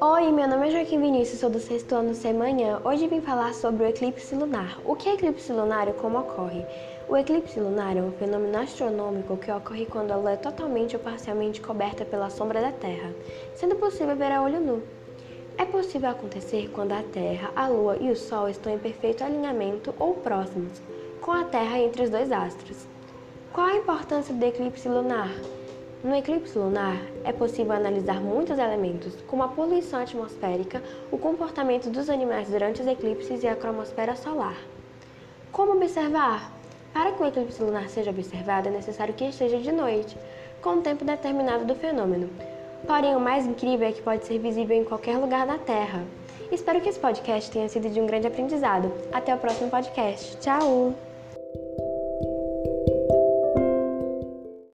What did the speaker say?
Oi, meu nome é Joaquim Vinícius, sou do sexto ano C Manhã. Hoje vim falar sobre o eclipse lunar. O que é eclipse lunar e como ocorre? O eclipse lunar é um fenômeno astronômico que ocorre quando a Lua é totalmente ou parcialmente coberta pela sombra da Terra, sendo possível ver a olho nu. É possível acontecer quando a Terra, a Lua e o Sol estão em perfeito alinhamento ou próximos, com a Terra entre os dois astros. Qual a importância do eclipse lunar? No eclipse lunar, é possível analisar muitos elementos, como a poluição atmosférica, o comportamento dos animais durante os eclipses e a cromosfera solar. Como observar? Para que o eclipse lunar seja observado, é necessário que esteja de noite, com um tempo determinado do fenômeno. Porém, o mais incrível é que pode ser visível em qualquer lugar da Terra. Espero que esse podcast tenha sido de um grande aprendizado. Até o próximo podcast. Tchau!